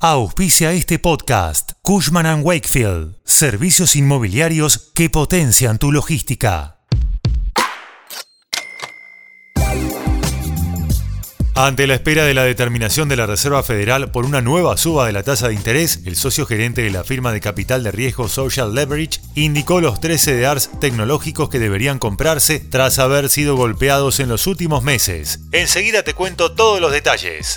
Auspicia este podcast Cushman ⁇ Wakefield, servicios inmobiliarios que potencian tu logística. Ante la espera de la determinación de la Reserva Federal por una nueva suba de la tasa de interés, el socio gerente de la firma de capital de riesgo Social Leverage indicó los tres CDRs tecnológicos que deberían comprarse tras haber sido golpeados en los últimos meses. Enseguida te cuento todos los detalles.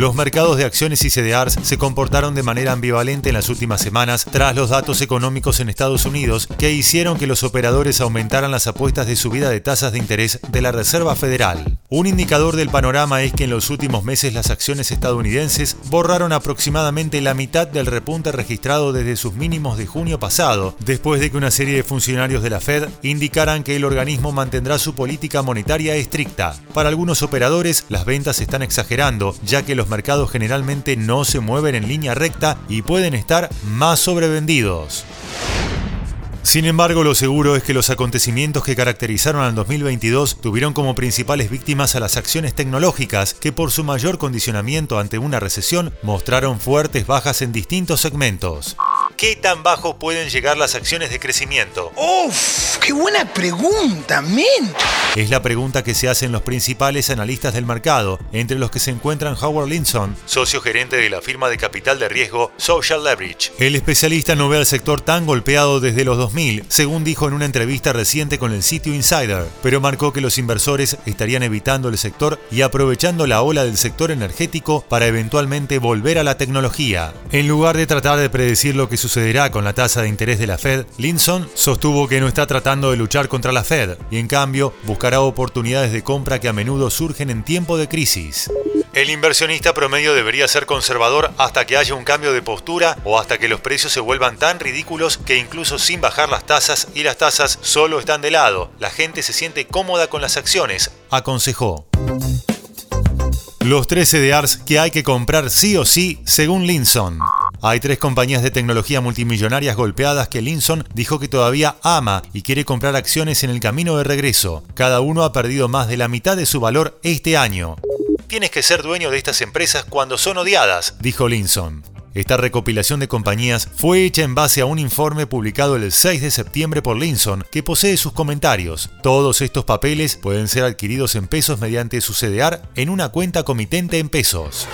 Los mercados de acciones y CDRs se comportaron de manera ambivalente en las últimas semanas tras los datos económicos en Estados Unidos que hicieron que los operadores aumentaran las apuestas de subida de tasas de interés de la Reserva Federal. Un indicador del panorama es que en los últimos meses las acciones estadounidenses borraron aproximadamente la mitad del repunte registrado desde sus mínimos de junio pasado, después de que una serie de funcionarios de la Fed indicaran que el organismo mantendrá su política monetaria estricta. Para algunos operadores, las ventas están exagerando, ya que los mercados generalmente no se mueven en línea recta y pueden estar más sobrevendidos. Sin embargo, lo seguro es que los acontecimientos que caracterizaron al 2022 tuvieron como principales víctimas a las acciones tecnológicas, que por su mayor condicionamiento ante una recesión mostraron fuertes bajas en distintos segmentos. ¿Qué tan bajo pueden llegar las acciones de crecimiento? ¡Uf! ¡Qué buena pregunta, men! Es la pregunta que se hacen los principales analistas del mercado, entre los que se encuentran Howard Linson, socio gerente de la firma de capital de riesgo Social Leverage. El especialista no ve al sector tan golpeado desde los 2000, según dijo en una entrevista reciente con el sitio Insider, pero marcó que los inversores estarían evitando el sector y aprovechando la ola del sector energético para eventualmente volver a la tecnología. En lugar de tratar de predecir lo que sucederá con la tasa de interés de la Fed, Linson sostuvo que no está tratando de luchar contra la Fed y en cambio buscará oportunidades de compra que a menudo surgen en tiempo de crisis. El inversionista promedio debería ser conservador hasta que haya un cambio de postura o hasta que los precios se vuelvan tan ridículos que incluso sin bajar las tasas y las tasas solo están de lado, la gente se siente cómoda con las acciones, aconsejó. Los tres CDRs que hay que comprar sí o sí, según Linson. Hay tres compañías de tecnología multimillonarias golpeadas que Linson dijo que todavía ama y quiere comprar acciones en el camino de regreso. Cada uno ha perdido más de la mitad de su valor este año. Tienes que ser dueño de estas empresas cuando son odiadas, dijo Linson. Esta recopilación de compañías fue hecha en base a un informe publicado el 6 de septiembre por Linson, que posee sus comentarios. Todos estos papeles pueden ser adquiridos en pesos mediante su CDR en una cuenta comitente en pesos.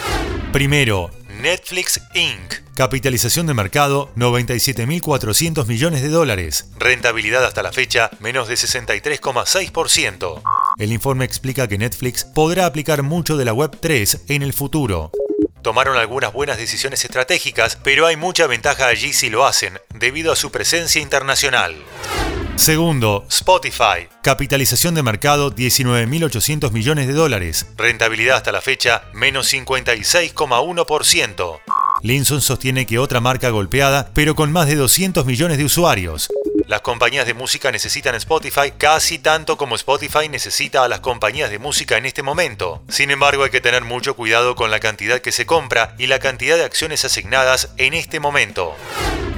Primero, Netflix Inc. Capitalización de mercado 97.400 millones de dólares. Rentabilidad hasta la fecha menos de 63,6%. El informe explica que Netflix podrá aplicar mucho de la Web 3 en el futuro. Tomaron algunas buenas decisiones estratégicas, pero hay mucha ventaja allí si lo hacen, debido a su presencia internacional. Segundo, Spotify. Capitalización de mercado 19.800 millones de dólares. Rentabilidad hasta la fecha menos 56,1%. Linson sostiene que otra marca golpeada, pero con más de 200 millones de usuarios. Las compañías de música necesitan Spotify casi tanto como Spotify necesita a las compañías de música en este momento. Sin embargo, hay que tener mucho cuidado con la cantidad que se compra y la cantidad de acciones asignadas en este momento.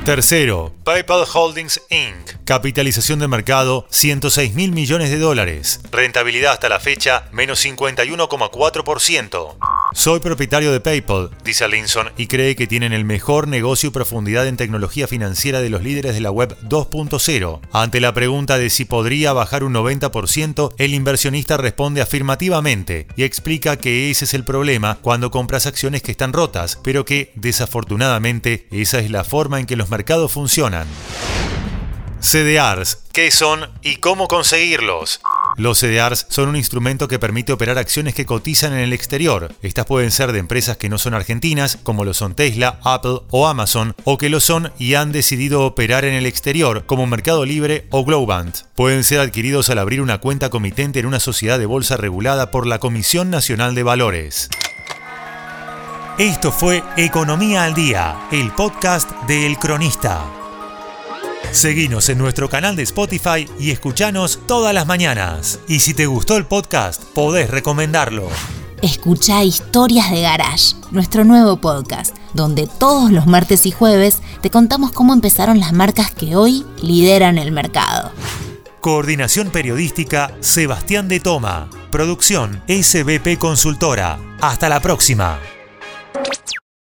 Tercero, PayPal Holdings Inc. Capitalización de mercado 106 mil millones de dólares. Rentabilidad hasta la fecha menos 51,4%. Soy propietario de PayPal, dice Linson, y cree que tienen el mejor negocio y profundidad en tecnología financiera de los líderes de la web 2.0. Ante la pregunta de si podría bajar un 90%, el inversionista responde afirmativamente y explica que ese es el problema cuando compras acciones que están rotas, pero que, desafortunadamente, esa es la forma en que los mercados funcionan. CDRs, ¿qué son y cómo conseguirlos? Los CDRs son un instrumento que permite operar acciones que cotizan en el exterior. Estas pueden ser de empresas que no son argentinas, como lo son Tesla, Apple o Amazon, o que lo son y han decidido operar en el exterior, como Mercado Libre o Globant. Pueden ser adquiridos al abrir una cuenta comitente en una sociedad de bolsa regulada por la Comisión Nacional de Valores. Esto fue Economía al Día, el podcast de El Cronista. Seguinos en nuestro canal de Spotify y escuchanos todas las mañanas. Y si te gustó el podcast, podés recomendarlo. Escucha Historias de Garage, nuestro nuevo podcast, donde todos los martes y jueves te contamos cómo empezaron las marcas que hoy lideran el mercado. Coordinación periodística Sebastián de Toma. Producción SBP Consultora. Hasta la próxima.